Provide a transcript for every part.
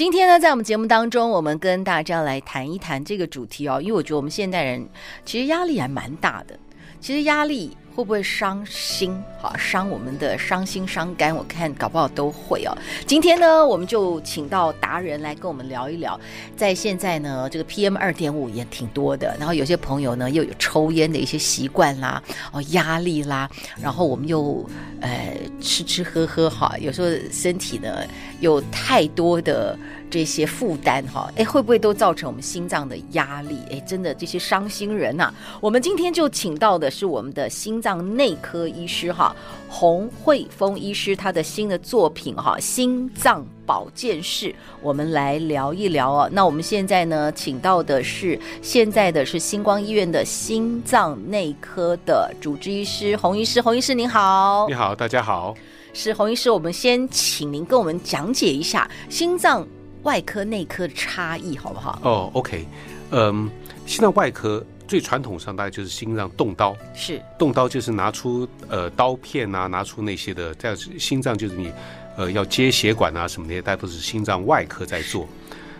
今天呢，在我们节目当中，我们跟大家来谈一谈这个主题哦，因为我觉得我们现代人其实压力还蛮大的。其实压力会不会伤心？好，伤我们的伤心伤肝，我看搞不好都会哦。今天呢，我们就请到达人来跟我们聊一聊。在现在呢，这个 PM 二点五也挺多的，然后有些朋友呢又有抽烟的一些习惯啦，哦，压力啦，然后我们又呃吃吃喝喝哈，有时候身体呢有太多的。这些负担哈，哎，会不会都造成我们心脏的压力？哎，真的这些伤心人呐、我们今天就请到的是我们的心脏内科医师哈，洪慧峰医师，他的新的作品哈，心脏保健室，我们来聊一聊哦。那我们现在呢，请到的是现在的是星光医院的心脏内科的主治医师洪医师，洪医师您好，你好，大家好，是洪医师，我们先请您跟我们讲解一下心脏。外科、内科的差异好不好？哦、oh，OK，嗯，心脏外科最传统上大概就是心脏动刀，是动刀就是拿出呃刀片啊，拿出那些的，这样心脏就是你呃要接血管啊什么那些，大家都是心脏外科在做。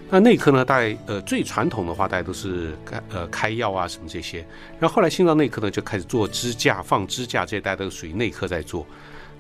那内科呢，大概呃最传统的话，大家都是开呃开药啊什么这些。然后后来心脏内科呢就开始做支架、放支架这些，大家都属于内科在做。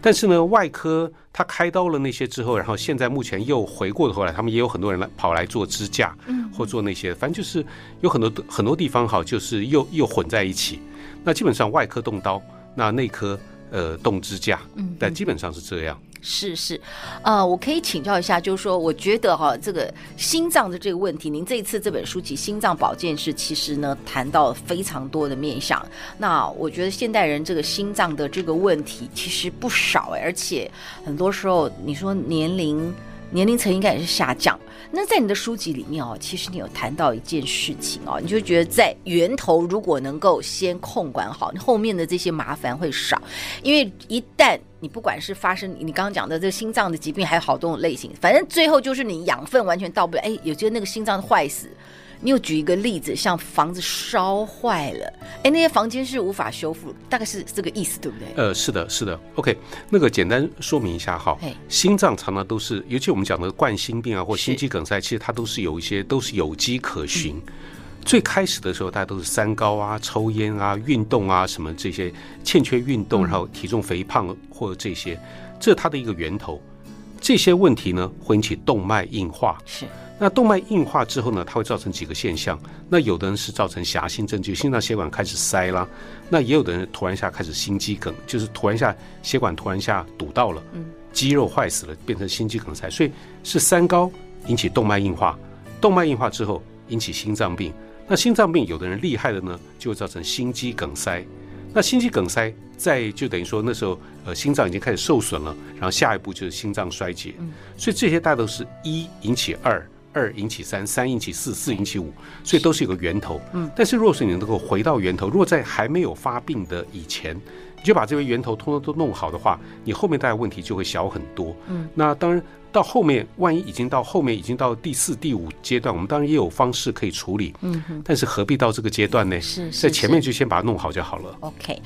但是呢，外科他开刀了那些之后，然后现在目前又回过头来，他们也有很多人来跑来做支架，嗯，或做那些，反正就是有很多很多地方哈，就是又又混在一起。那基本上外科动刀，那内科呃动支架，嗯，但基本上是这样。是是，呃，我可以请教一下，就是说，我觉得哈，这个心脏的这个问题，您这一次这本书籍《心脏保健是》其实呢，谈到了非常多的面向。那我觉得现代人这个心脏的这个问题其实不少，而且很多时候你说年龄年龄层应该也是下降。那在你的书籍里面哦，其实你有谈到一件事情哦，你就觉得在源头如果能够先控管好，你后面的这些麻烦会少，因为一旦你不管是发生你刚刚讲的这个心脏的疾病，还有好多种类型，反正最后就是你养分完全到不了，哎，有些那个心脏坏死。你有举一个例子，像房子烧坏了，哎，那些房间是无法修复，大概是这个意思，对不对？呃，是的，是的。OK，那个简单说明一下哈，心脏常常都是，尤其我们讲的冠心病啊，或心肌梗塞，其实它都是有一些都是有迹可循。嗯、最开始的时候，大家都是三高啊、抽烟啊、运动啊什么这些欠缺运动，然后体重肥胖或者这些，这是它的一个源头。这些问题呢，会引起动脉硬化。是。那动脉硬化之后呢，它会造成几个现象。那有的人是造成狭心症，就心脏血管开始塞啦。那也有的人突然一下开始心肌梗，就是突然一下血管突然一下堵到了，肌肉坏死了，变成心肌梗塞。所以是三高引起动脉硬化，动脉硬化之后引起心脏病。那心脏病有的人厉害的呢，就会造成心肌梗塞。那心肌梗塞在就等于说那时候呃心脏已经开始受损了，然后下一步就是心脏衰竭。所以这些大都是一引起二。二引起三，三引起四，四引起五，所以都是有个源头。嗯，但是若是你能够回到源头，如果在还没有发病的以前，你就把这个源头通通都弄好的话，你后面带来问题就会小很多。嗯，那当然。到后面，万一已经到后面，已经到第四、第五阶段，我们当然也有方式可以处理。嗯哼，但是何必到这个阶段呢？是，在前面就先把它弄好就好了。OK，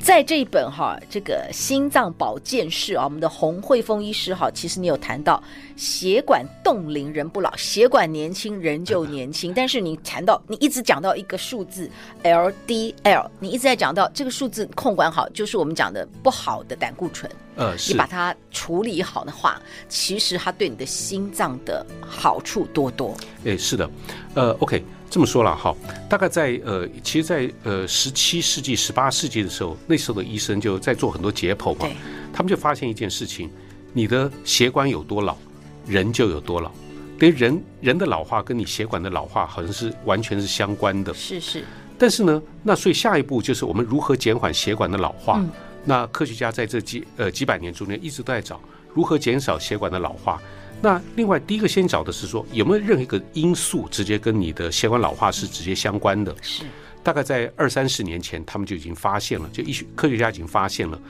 在这一本哈，这个心脏保健室啊，我们的洪慧峰医师哈，其实你有谈到血管冻龄人不老，血管年轻人就年轻。但是你谈到，你一直讲到一个数字 LDL，你一直在讲到这个数字控管好，就是我们讲的不好的胆固醇。呃，你把它处理好的话，其实它对你的心脏的好处多多。哎，是的，呃，OK，这么说了哈，大概在呃，其实在，在呃十七世纪、十八世纪的时候，那时候的医生就在做很多解剖嘛，他们就发现一件事情：你的血管有多老，人就有多老。等于人人的老化跟你血管的老化好像是完全是相关的。是是。但是呢，那所以下一步就是我们如何减缓血管的老化。嗯那科学家在这几呃几百年中间一直都在找如何减少血管的老化。那另外第一个先找的是说有没有任何一个因素直接跟你的血管老化是直接相关的？是。大概在二三十年前，他们就已经发现了，就医学科学家已经发现了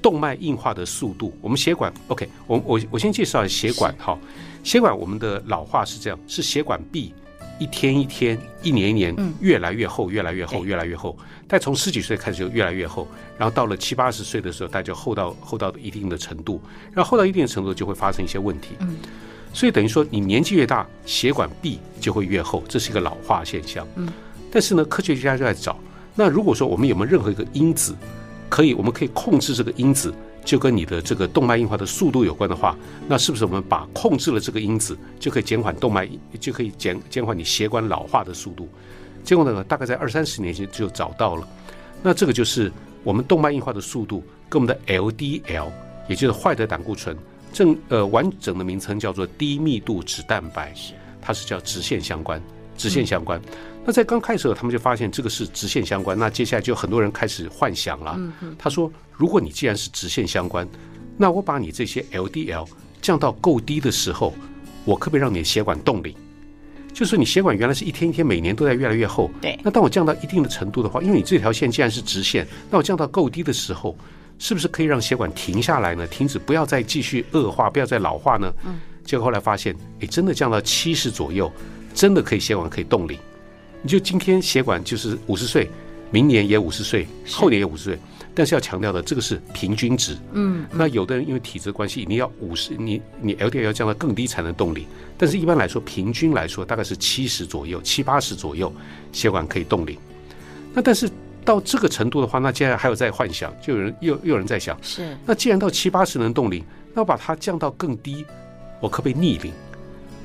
动脉硬化的速度。我们血管，OK，我我我先介绍血管哈，血管我们的老化是这样，是血管壁一天一天、一年一年越来越厚，越来越厚，越来越厚。但从十几岁开始就越来越厚，然后到了七八十岁的时候，它就厚到厚到一定的程度，然后厚到一定的程度就会发生一些问题。嗯，所以等于说你年纪越大，血管壁就会越厚，这是一个老化现象。嗯。但是呢，科学家就在找。那如果说我们有没有任何一个因子，可以我们可以控制这个因子，就跟你的这个动脉硬化的速度有关的话，那是不是我们把控制了这个因子，就可以减缓动脉，就可以减减缓你血管老化的速度？结果呢，大概在二三十年前就找到了。那这个就是我们动脉硬化的速度跟我们的 LDL，也就是坏的胆固醇，正呃完整的名称叫做低密度脂蛋白，它是叫直线相关，直线相关。嗯那在刚开始他们就发现这个是直线相关。那接下来就很多人开始幻想了。他说：“如果你既然是直线相关，那我把你这些 LDL 降到够低的时候，我可不可以让你的血管冻龄？就是你血管原来是一天一天每年都在越来越厚。对。那当我降到一定的程度的话，因为你这条线既然是直线，那我降到够低的时候，是不是可以让血管停下来呢？停止，不要再继续恶化，不要再老化呢？嗯。结果后来发现，哎，真的降到七十左右，真的可以血管可以冻龄。你就今天血管就是五十岁，明年也五十岁，后年也五十岁，但是要强调的，这个是平均值。嗯，那有的人因为体质关系，你要五十，你你 LDL 要降到更低才能动龄，但是一般来说，平均来说大概是七十左右，七八十左右，血管可以动龄。那但是到这个程度的话，那接下来还有在幻想，就有人又又有人在想，是那既然到七八十能动龄，那我把它降到更低，我可不可以逆龄？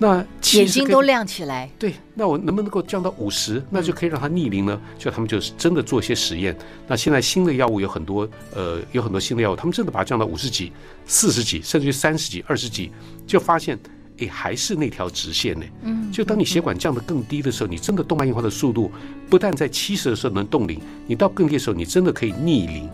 那眼睛都亮起来，对，那我能不能够降到五十，那就可以让它逆龄呢？就他们就是真的做一些实验。那现在新的药物有很多，呃，有很多新的药物，他们真的把它降到五十几、四十几，甚至于三十几、二十几，就发现，哎，还是那条直线呢。嗯，就当你血管降得更低的时候，你真的动脉硬化的速度不但在七十的时候能冻龄，你到更低的时候，你真的可以逆龄。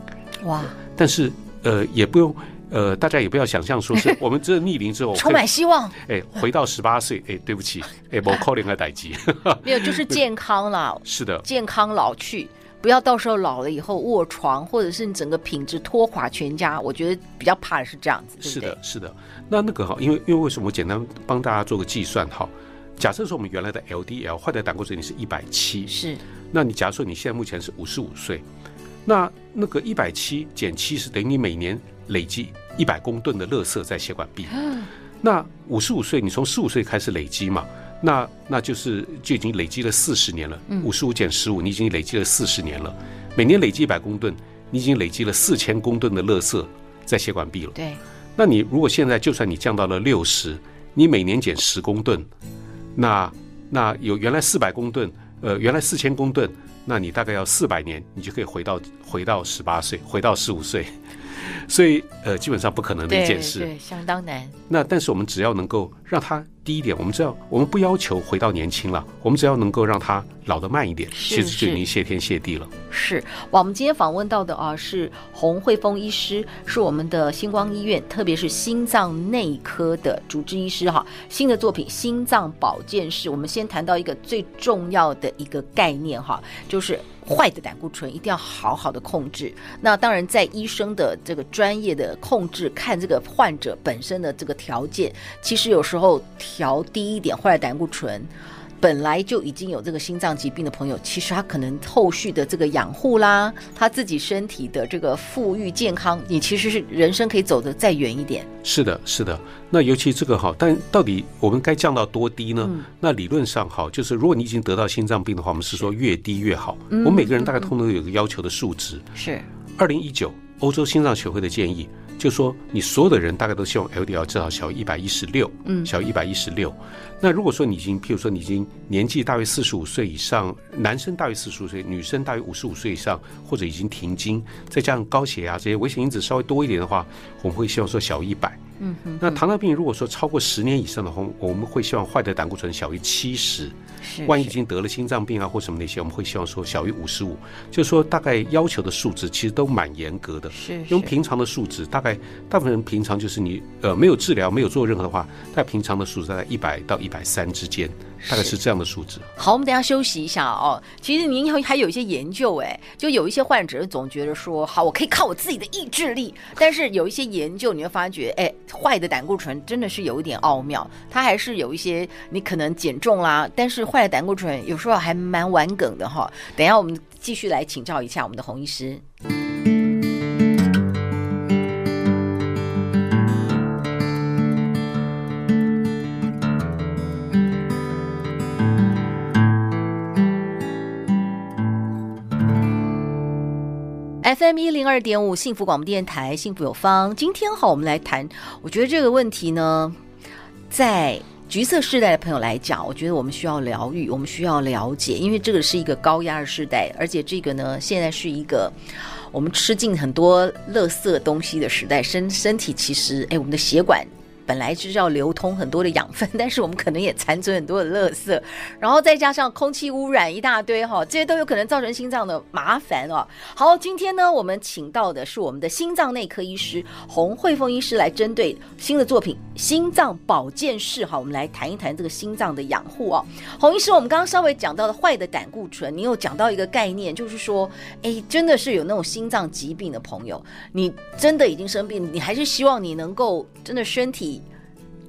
哇！但是，呃，也不用。呃，大家也不要想象说是 我们这逆龄之后 充满希望，哎，回到十八岁，哎，对不起，哎，我可能的代志，没有，就是健康了，是的，健康老去，不要到时候老了以后卧床，或者是你整个品质拖垮全家。我觉得比较怕的是这样子，对对，是的，是的。那那个哈，因为因为为什么我简单帮大家做个计算哈？假设说我们原来的 LDL 坏的胆固醇你是一百七，是，那你假设说你现在目前是五十五岁，那那个一百七减七十等于你每年。累积一百公吨的垃圾在血管壁，那五十五岁，你从十五岁开始累积嘛？那那就是就已经累积了四十年了。五十五减十五，你已经累积了四十年了。每年累积一百公吨，你已经累积了四千公吨的垃圾在血管壁了。对，那你如果现在就算你降到了六十，你每年减十公吨，那那有原来四百公吨，呃，原来四千公吨，那你大概要四百年，你就可以回到回到十八岁，回到十五岁。所以，呃，基本上不可能的一件事，对，对，相当难。那但是我们只要能够让他低一点，我们只要我们不要求回到年轻了，我们只要能够让他老得慢一点，其实就已经谢天谢地了。是，哇，我们今天访问到的啊是洪慧峰医师，是我们的星光医院，特别是心脏内科的主治医师哈。新的作品《心脏保健室》，我们先谈到一个最重要的一个概念哈，就是。坏的胆固醇一定要好好的控制。那当然，在医生的这个专业的控制，看这个患者本身的这个条件，其实有时候调低一点坏的胆固醇。本来就已经有这个心脏疾病的朋友，其实他可能后续的这个养护啦，他自己身体的这个富裕健康，你其实是人生可以走得再远一点。是的，是的。那尤其这个哈，但到底我们该降到多低呢？嗯、那理论上哈，就是如果你已经得到心脏病的话，我们是说越低越好。我们每个人大概通常有个要求的数值。是。二零一九欧洲心脏学会的建议。就说你所有的人大概都希望 LDL 至少小于一百一十六，嗯，小于一百一十六。那如果说你已经，譬如说你已经年纪大于四十五岁以上，男生大于四十五岁，女生大于五十五岁以上，或者已经停经，再加上高血压这些危险因子稍微多一点的话，我们会希望说小于一百。嗯嗯。那糖尿病如果说超过十年以上的话，我们会希望坏的胆固醇小于七十。是。万一已经得了心脏病啊或什么那些，我们会希望说小于五十五。就是说大概要求的数值其实都蛮严格的。是。用平常的数值，大概大部分人平常就是你呃没有治疗没有做任何的话，在平常的数值在一百到一百三之间。大概是这样的数字。好，我们等下休息一下哦。其实您还还有一些研究，哎，就有一些患者总觉得说，好，我可以靠我自己的意志力。但是有一些研究，你会发觉，哎，坏的胆固醇真的是有一点奥妙，它还是有一些你可能减重啦，但是坏的胆固醇有时候还蛮顽梗的哈。等下我们继续来请教一下我们的洪医师。FM 一零二点五幸福广播电台，幸福有方。今天好，我们来谈。我觉得这个问题呢，在橘色世代的朋友来讲，我觉得我们需要疗愈，我们需要了解，因为这个是一个高压的时代，而且这个呢，现在是一个我们吃进很多垃圾东西的时代。身身体其实，哎，我们的血管。本来就是要流通很多的养分，但是我们可能也残存很多的垃圾，然后再加上空气污染一大堆哈，这些都有可能造成心脏的麻烦哦。好，今天呢，我们请到的是我们的心脏内科医师洪慧凤医师，来针对新的作品《心脏保健室》哈，我们来谈一谈这个心脏的养护哦。洪医师，我们刚刚稍微讲到的坏的胆固醇，你有讲到一个概念，就是说，哎，真的是有那种心脏疾病的朋友，你真的已经生病，你还是希望你能够真的身体。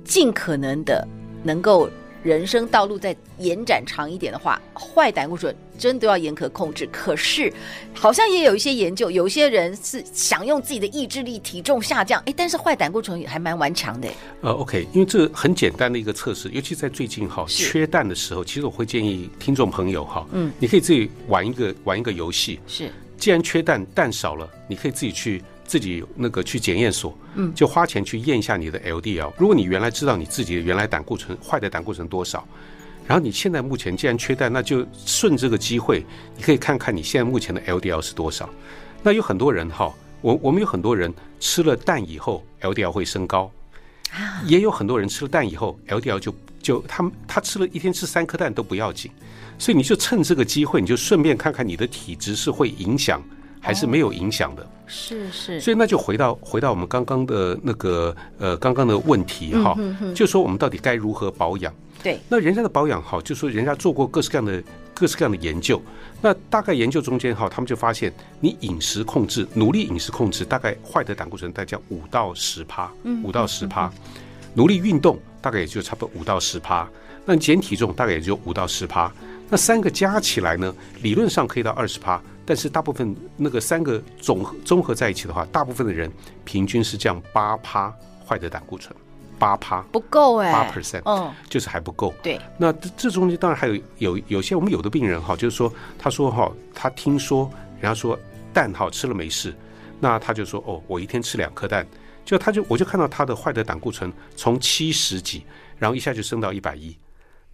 尽可能的能够人生道路再延展长一点的话，坏胆固醇真的要严格控制。可是好像也有一些研究，有些人是想用自己的意志力体重下降，哎，但是坏胆固醇也还蛮顽强的。呃，OK，因为这很简单的一个测试，尤其在最近哈缺氮的时候，其实我会建议听众朋友哈，嗯，你可以自己玩一个玩一个游戏，是，既然缺氮，氮少了，你可以自己去。自己那个去检验所，嗯，就花钱去验一下你的 LDL。如果你原来知道你自己的原来胆固醇坏的胆固醇多少，然后你现在目前既然缺蛋，那就顺这个机会，你可以看看你现在目前的 LDL 是多少。那有很多人哈，我我们有很多人吃了蛋以后 LDL 会升高，也有很多人吃了蛋以后 LDL 就就他们他吃了一天吃三颗蛋都不要紧，所以你就趁这个机会，你就顺便看看你的体质是会影响。还是没有影响的，是是，所以那就回到回到我们刚刚的那个呃刚刚的问题哈，就说我们到底该如何保养？对，那人家的保养哈，就说人家做过各式各样的各式各样的研究，那大概研究中间哈，他们就发现你饮食控制，努力饮食控制，大概坏的胆固醇大概五到十趴，五到十趴，努力运动大概也就差不多五到十趴，那减体重大概也就五到十趴，那三个加起来呢，理论上可以到二十趴。但是大部分那个三个总合综合在一起的话，大部分的人平均是这样八趴坏的胆固醇，八趴不够哎，八 percent，嗯，就是还不够。对，那这这中间当然还有有有些我们有的病人哈，就是说他说哈，他听说人家说蛋哈吃了没事，那他就说哦，我一天吃两颗蛋，就他就我就看到他的坏的胆固醇从七十几，然后一下就升到一百一。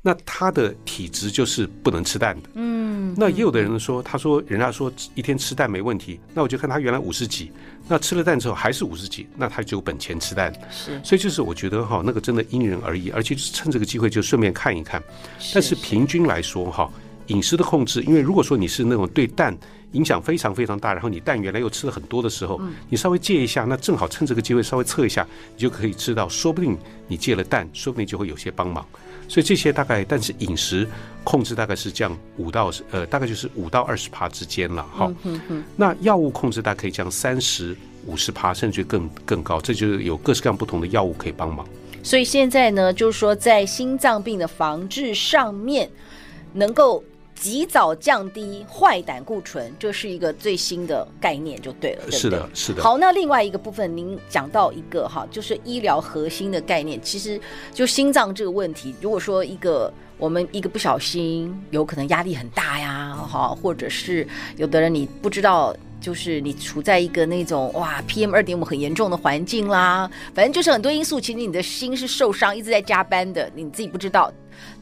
那他的体质就是不能吃蛋的，嗯，那也有的人说，他说人家说一天吃蛋没问题，那我就看他原来五十几，那吃了蛋之后还是五十几，那他就有本钱吃蛋，是，所以就是我觉得哈，那个真的因人而异，而且就是趁这个机会就顺便看一看，但是平均来说哈，饮食的控制，因为如果说你是那种对蛋影响非常非常大，然后你蛋原来又吃了很多的时候，你稍微戒一下，那正好趁这个机会稍微测一下，你就可以知道，说不定你戒了蛋，说不定就会有些帮忙。所以这些大概，但是饮食控制大概是降五到呃，大概就是五到二十帕之间了，哈。那药物控制大概可以降三十五十帕，甚至更更高，这就是有各式各样不同的药物可以帮忙。所以现在呢，就是说在心脏病的防治上面，能够。及早降低坏胆固醇，这是一个最新的概念，就对了。对对是的，是的。好，那另外一个部分，您讲到一个哈，就是医疗核心的概念。其实就心脏这个问题，如果说一个我们一个不小心，有可能压力很大呀，哈，或者是有的人你不知道，就是你处在一个那种哇 PM 二点五很严重的环境啦，反正就是很多因素，其实你的心是受伤，一直在加班的，你自己不知道。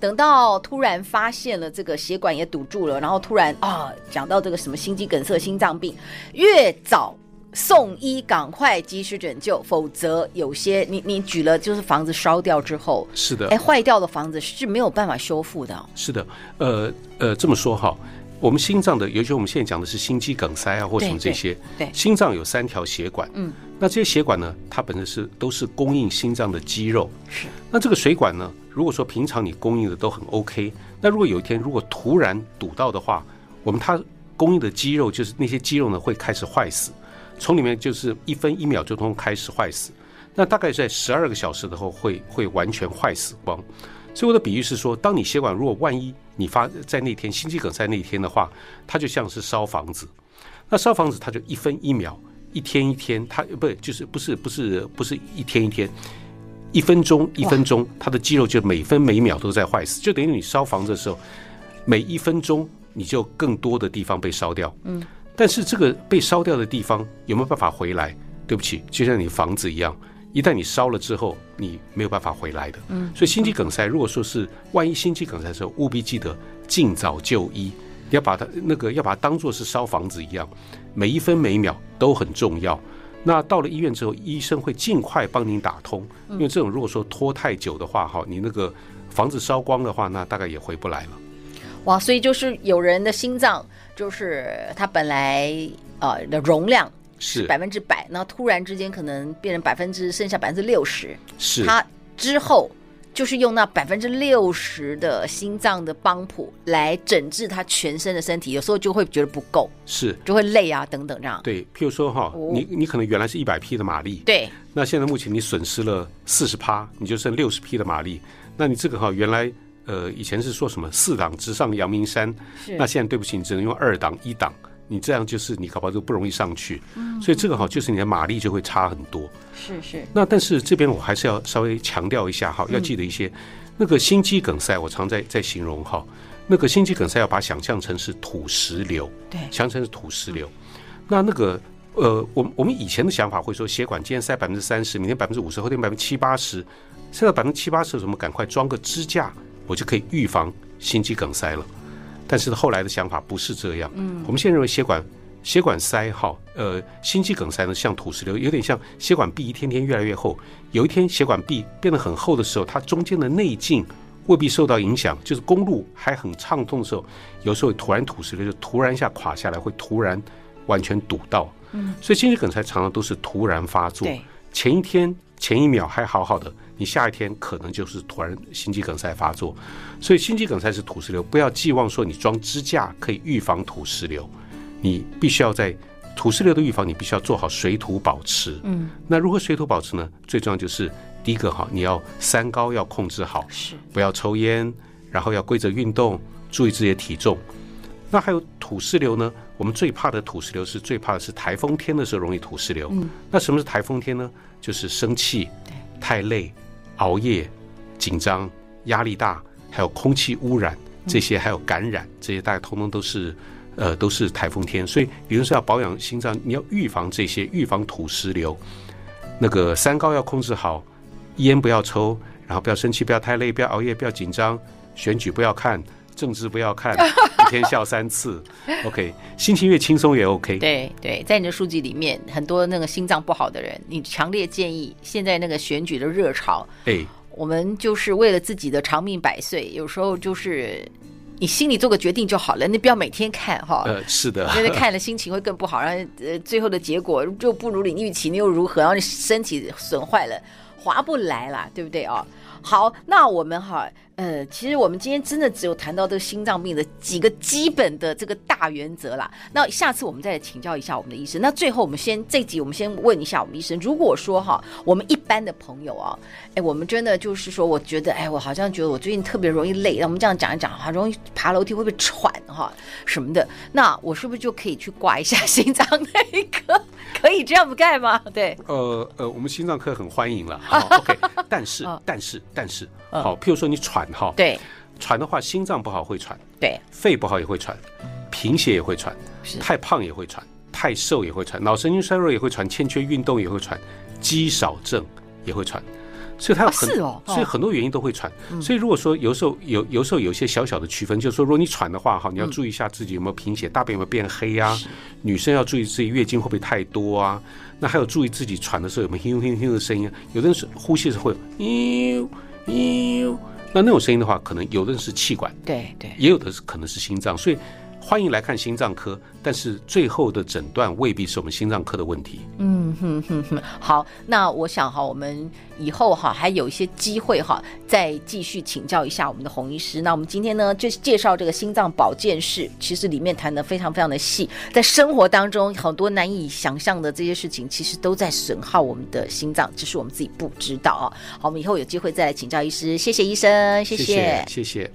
等到突然发现了这个血管也堵住了，然后突然啊，讲到这个什么心肌梗塞、心脏病，越早送医，赶快及时拯救，否则有些你你举了就是房子烧掉之后，是的，哎，坏掉的房子是没有办法修复的。是的，呃呃，这么说哈，我们心脏的，尤其我们现在讲的是心肌梗塞啊，或什么这些，对，对心脏有三条血管，嗯，那这些血管呢，它本身是都是供应心脏的肌肉，是。那这个水管呢，如果说平常你供应的都很 OK，那如果有一天如果突然堵到的话，我们它供应的肌肉就是那些肌肉呢会开始坏死。从里面就是一分一秒就通开始坏死，那大概在十二个小时的后会会完全坏死光。所以我的比喻是说，当你血管如果万一你发在那天心肌梗塞那天的话，它就像是烧房子。那烧房子它就一分一秒，一天一天，它不就是不是不是不是一天一天，一分钟一分钟，它的肌肉就每分每秒都在坏死，就等于你烧房子的时候，每一分钟你就更多的地方被烧掉。嗯。但是这个被烧掉的地方有没有办法回来？对不起，就像你房子一样，一旦你烧了之后，你没有办法回来的。嗯，所以心肌梗塞，如果说是万一心肌梗塞的时候，务必记得尽早就医，你要把它那个要把它当做是烧房子一样，每一分每一秒都很重要。那到了医院之后，医生会尽快帮您打通，因为这种如果说拖太久的话，哈，你那个房子烧光的话，那大概也回不来了。哇，所以就是有人的心脏。就是它本来呃的容量是。百分之百，那突然之间可能变成百分之剩下百分之六十，是。他之后就是用那百分之六十的心脏的帮谱来整治他全身的身体，有时候就会觉得不够，是。就会累啊等等这样。对，譬如说哈，你你可能原来是一百匹的马力，对，那现在目前你损失了四十趴，你就剩六十匹的马力，那你这个哈原来。呃，以前是说什么四档直上阳明山，那现在对不起，你只能用二档一档，你这样就是你搞不好就不容易上去。嗯，所以这个哈就是你的马力就会差很多。是是。那但是这边我还是要稍微强调一下哈，要记得一些，那个心肌梗塞，我常在在形容哈，那个心肌梗塞要把它想象成是土石流，对，想象成是土石流。那那个呃，我我们以前的想法会说，血管今天塞百分之三十，明天百分之五十，后天百分之七八十，塞到百分之七八十我们赶快装个支架。我就可以预防心肌梗塞了，但是后来的想法不是这样。嗯，我们现在认为血管血管塞哈，呃，心肌梗塞呢像土石流，有点像血管壁一天天越来越厚。有一天血管壁变得很厚的时候，它中间的内径未必受到影响，就是公路还很畅通的时候，有时候突然土石流就突然一下垮下来，会突然完全堵到。嗯，所以心肌梗塞常常都是突然发作，前一天前一秒还好好的。你下一天可能就是突然心肌梗塞发作，所以心肌梗塞是土石流，不要寄望说你装支架可以预防土石流，你必须要在土石流的预防，你必须要做好水土保持。嗯，那如何水土保持呢？最重要就是第一个哈，你要三高要控制好，是不要抽烟，然后要规则运动，注意自己的体重。那还有土石流呢？我们最怕的土石流是最怕的是台风天的时候容易土石流。嗯，那什么是台风天呢？就是生气，太累。熬夜、紧张、压力大，还有空气污染这些，还有感染这些，大家通通都是，呃，都是台风天。所以，比如说要保养心脏，你要预防这些，预防土石流。那个三高要控制好，烟不要抽，然后不要生气，不要太累，不要熬夜，不要紧张，选举不要看。政治不要看，一天笑三次，OK，心情越轻松越 OK。对对，在你的书籍里面，很多那个心脏不好的人，你强烈建议，现在那个选举的热潮，哎，我们就是为了自己的长命百岁，有时候就是你心里做个决定就好了，你不要每天看哈。呃，是的，因为看了心情会更不好，然后呃，最后的结果就不如你预期，你又如何？然后你身体损坏了，划不来了，对不对啊？好，那我们哈。呃，其实我们今天真的只有谈到这个心脏病的几个基本的这个大原则啦。那下次我们再请教一下我们的医生。那最后我们先这集我们先问一下我们医生，如果说哈，我们一般的朋友啊，哎，我们真的就是说，我觉得哎，我好像觉得我最近特别容易累，那我们这样讲一讲哈，容易爬楼梯会不会喘哈什么的？那我是不是就可以去挂一下心脏内科？可以这样不盖吗？对，呃呃，我们心脏科很欢迎了。好，OK，但是但是但是，好，譬如说你喘。哈，对，喘的话，心脏不好会喘，对，肺不好也会喘，贫血也会喘，太胖也会喘，太瘦也会喘，脑神经衰弱也会喘，欠缺运动也会喘，肌少症也会喘。所以它有很、哦是哦哦所以很多原因都会喘。所以如果说有时候有有时候有一些小小的区分，就是说如果你喘的话，哈，你要注意一下自己有没有贫血，大便有没有变黑啊？女生要注意自己月经会不会太多啊？那还有注意自己喘的时候有没有哼哼哼的声音？有的人是呼吸的时候会有嘤嘤，那那种声音的话，可能有的人是气管，对对，也有的是可能是心脏，所以。欢迎来看心脏科，但是最后的诊断未必是我们心脏科的问题。嗯哼哼哼，好，那我想哈，我们以后哈还有一些机会哈，再继续请教一下我们的洪医师。那我们今天呢，就介绍这个心脏保健室，其实里面谈的非常非常的细，在生活当中很多难以想象的这些事情，其实都在损耗我们的心脏，只是我们自己不知道啊。好，我们以后有机会再来请教医师，谢谢医生，谢谢，谢谢。谢谢